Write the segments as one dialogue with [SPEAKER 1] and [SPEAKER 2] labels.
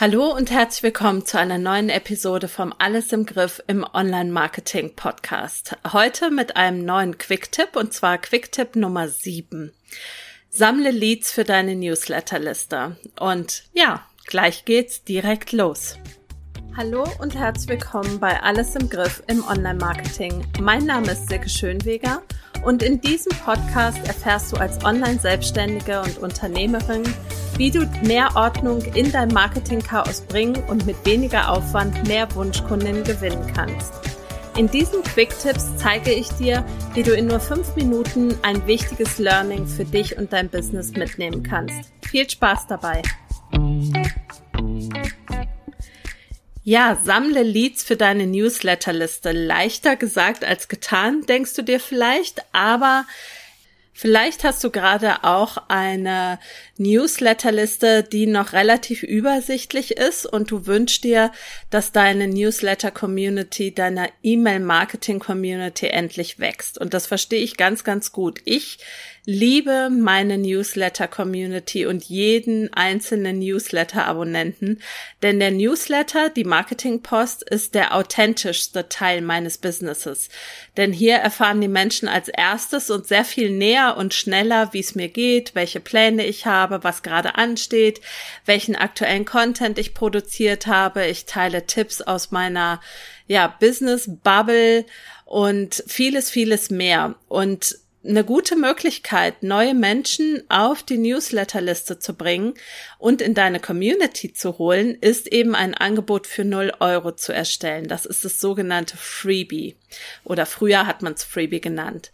[SPEAKER 1] Hallo und herzlich willkommen zu einer neuen Episode vom Alles im Griff im Online-Marketing Podcast. Heute mit einem neuen Quick-Tipp und zwar Quick-Tipp Nummer 7. Sammle Leads für deine Newsletterliste. Und ja, gleich geht's direkt los. Hallo und herzlich willkommen bei Alles im Griff im Online-Marketing. Mein Name ist Silke Schönweger und in diesem Podcast erfährst du als Online-Selbstständige und Unternehmerin, wie du mehr Ordnung in dein Marketing-Chaos bringen und mit weniger Aufwand mehr Wunschkunden gewinnen kannst. In diesen Quick-Tipps zeige ich dir, wie du in nur fünf Minuten ein wichtiges Learning für dich und dein Business mitnehmen kannst. Viel Spaß dabei! Ja, sammle Leads für deine Newsletterliste. Leichter gesagt als getan, denkst du dir vielleicht, aber Vielleicht hast du gerade auch eine Newsletterliste, die noch relativ übersichtlich ist und du wünschst dir, dass deine Newsletter-Community, deiner E-Mail-Marketing-Community endlich wächst. Und das verstehe ich ganz, ganz gut. Ich liebe meine Newsletter-Community und jeden einzelnen Newsletter-Abonnenten, denn der Newsletter, die Marketing-Post, ist der authentischste Teil meines Businesses. Denn hier erfahren die Menschen als erstes und sehr viel näher und schneller, wie es mir geht, welche Pläne ich habe, was gerade ansteht, welchen aktuellen Content ich produziert habe. Ich teile Tipps aus meiner ja, Business Bubble und vieles, vieles mehr. Und eine gute Möglichkeit, neue Menschen auf die Newsletterliste zu bringen und in deine Community zu holen, ist eben ein Angebot für 0 Euro zu erstellen. Das ist das sogenannte Freebie oder früher hat man es Freebie genannt.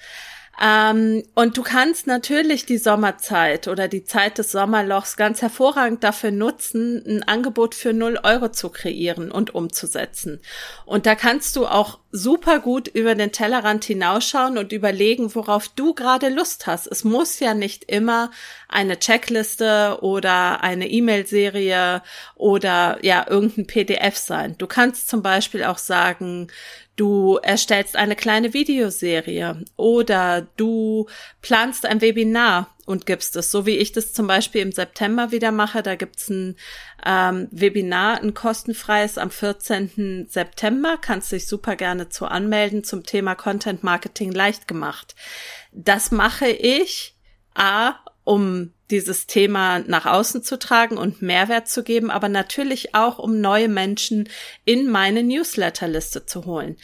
[SPEAKER 1] Ähm, und du kannst natürlich die Sommerzeit oder die Zeit des Sommerlochs ganz hervorragend dafür nutzen, ein Angebot für 0 Euro zu kreieren und umzusetzen. Und da kannst du auch super gut über den Tellerrand hinausschauen und überlegen, worauf du gerade Lust hast. Es muss ja nicht immer eine Checkliste oder eine E-Mail-Serie oder ja irgendein PDF sein. Du kannst zum Beispiel auch sagen, Du erstellst eine kleine Videoserie oder du planst ein Webinar und gibst es, so wie ich das zum Beispiel im September wieder mache. Da gibt's ein ähm, Webinar, ein kostenfreies am 14. September. Kannst dich super gerne zu anmelden zum Thema Content Marketing leicht gemacht. Das mache ich A, um dieses Thema nach außen zu tragen und Mehrwert zu geben, aber natürlich auch, um neue Menschen in meine Newsletterliste zu holen.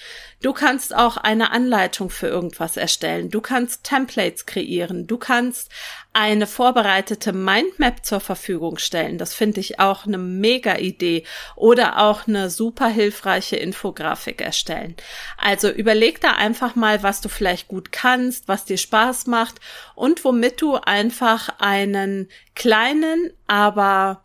[SPEAKER 1] Du kannst auch eine Anleitung für irgendwas erstellen. Du kannst Templates kreieren. Du kannst eine vorbereitete Mindmap zur Verfügung stellen. Das finde ich auch eine mega Idee. Oder auch eine super hilfreiche Infografik erstellen. Also überleg da einfach mal, was du vielleicht gut kannst, was dir Spaß macht und womit du einfach einen kleinen, aber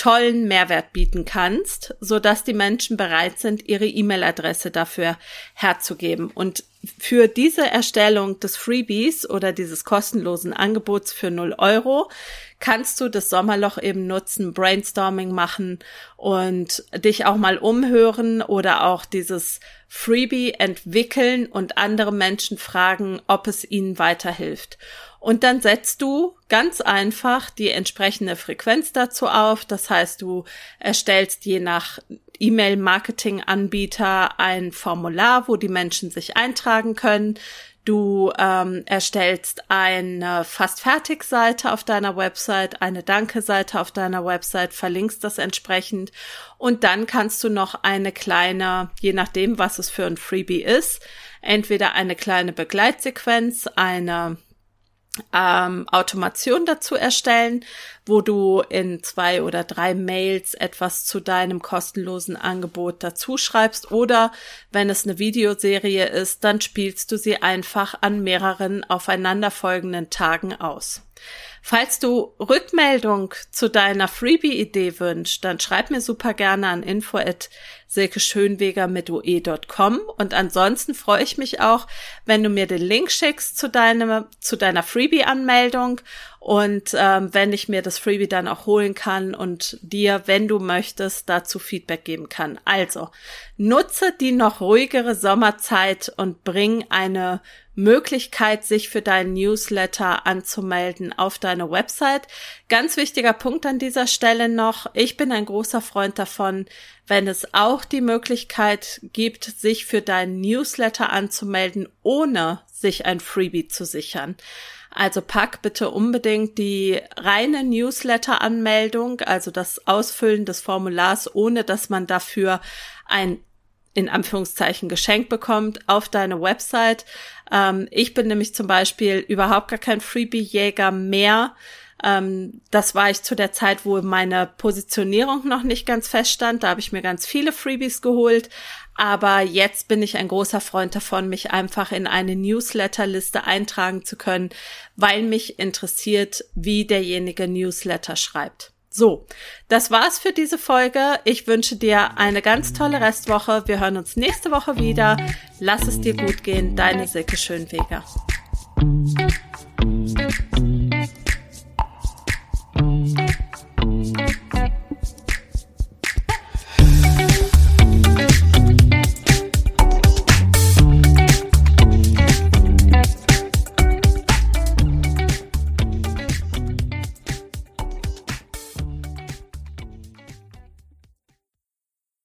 [SPEAKER 1] tollen Mehrwert bieten kannst, so dass die Menschen bereit sind, ihre E-Mail-Adresse dafür herzugeben. Und für diese Erstellung des Freebies oder dieses kostenlosen Angebots für 0 Euro kannst du das Sommerloch eben nutzen, Brainstorming machen und dich auch mal umhören oder auch dieses Freebie entwickeln und andere Menschen fragen, ob es ihnen weiterhilft. Und dann setzt du ganz einfach die entsprechende Frequenz dazu auf. Das heißt, du erstellst je nach E-Mail-Marketing-Anbieter ein Formular, wo die Menschen sich eintragen können. Du ähm, erstellst eine fast fertig Seite auf deiner Website, eine Danke-Seite auf deiner Website, verlinkst das entsprechend und dann kannst du noch eine kleine, je nachdem, was es für ein Freebie ist, entweder eine kleine Begleitsequenz, eine ähm, Automation dazu erstellen, wo du in zwei oder drei Mails etwas zu deinem kostenlosen Angebot dazu schreibst oder wenn es eine Videoserie ist, dann spielst du sie einfach an mehreren aufeinanderfolgenden Tagen aus. Falls du Rückmeldung zu deiner Freebie-Idee wünschst, dann schreib mir super gerne an info at silkeschönweger mit ue.com und ansonsten freue ich mich auch, wenn du mir den Link schickst zu deinem, zu deiner Freebie-Anmeldung und ähm, wenn ich mir das Freebie dann auch holen kann und dir, wenn du möchtest, dazu Feedback geben kann. Also nutze die noch ruhigere Sommerzeit und bring eine Möglichkeit, sich für deinen Newsletter anzumelden auf deine Website. Ganz wichtiger Punkt an dieser Stelle noch. Ich bin ein großer Freund davon, wenn es auch die Möglichkeit gibt, sich für deinen Newsletter anzumelden, ohne sich ein Freebie zu sichern. Also pack bitte unbedingt die reine Newsletter-Anmeldung, also das Ausfüllen des Formulars, ohne dass man dafür ein in Anführungszeichen Geschenk bekommt auf deine Website. Ähm, ich bin nämlich zum Beispiel überhaupt gar kein Freebie-Jäger mehr. Ähm, das war ich zu der Zeit, wo meine Positionierung noch nicht ganz feststand. Da habe ich mir ganz viele Freebies geholt. Aber jetzt bin ich ein großer Freund davon, mich einfach in eine Newsletterliste eintragen zu können, weil mich interessiert, wie derjenige Newsletter schreibt. So, das war's für diese Folge. Ich wünsche dir eine ganz tolle Restwoche. Wir hören uns nächste Woche wieder. Lass es dir gut gehen. Deine Silke Schönweger.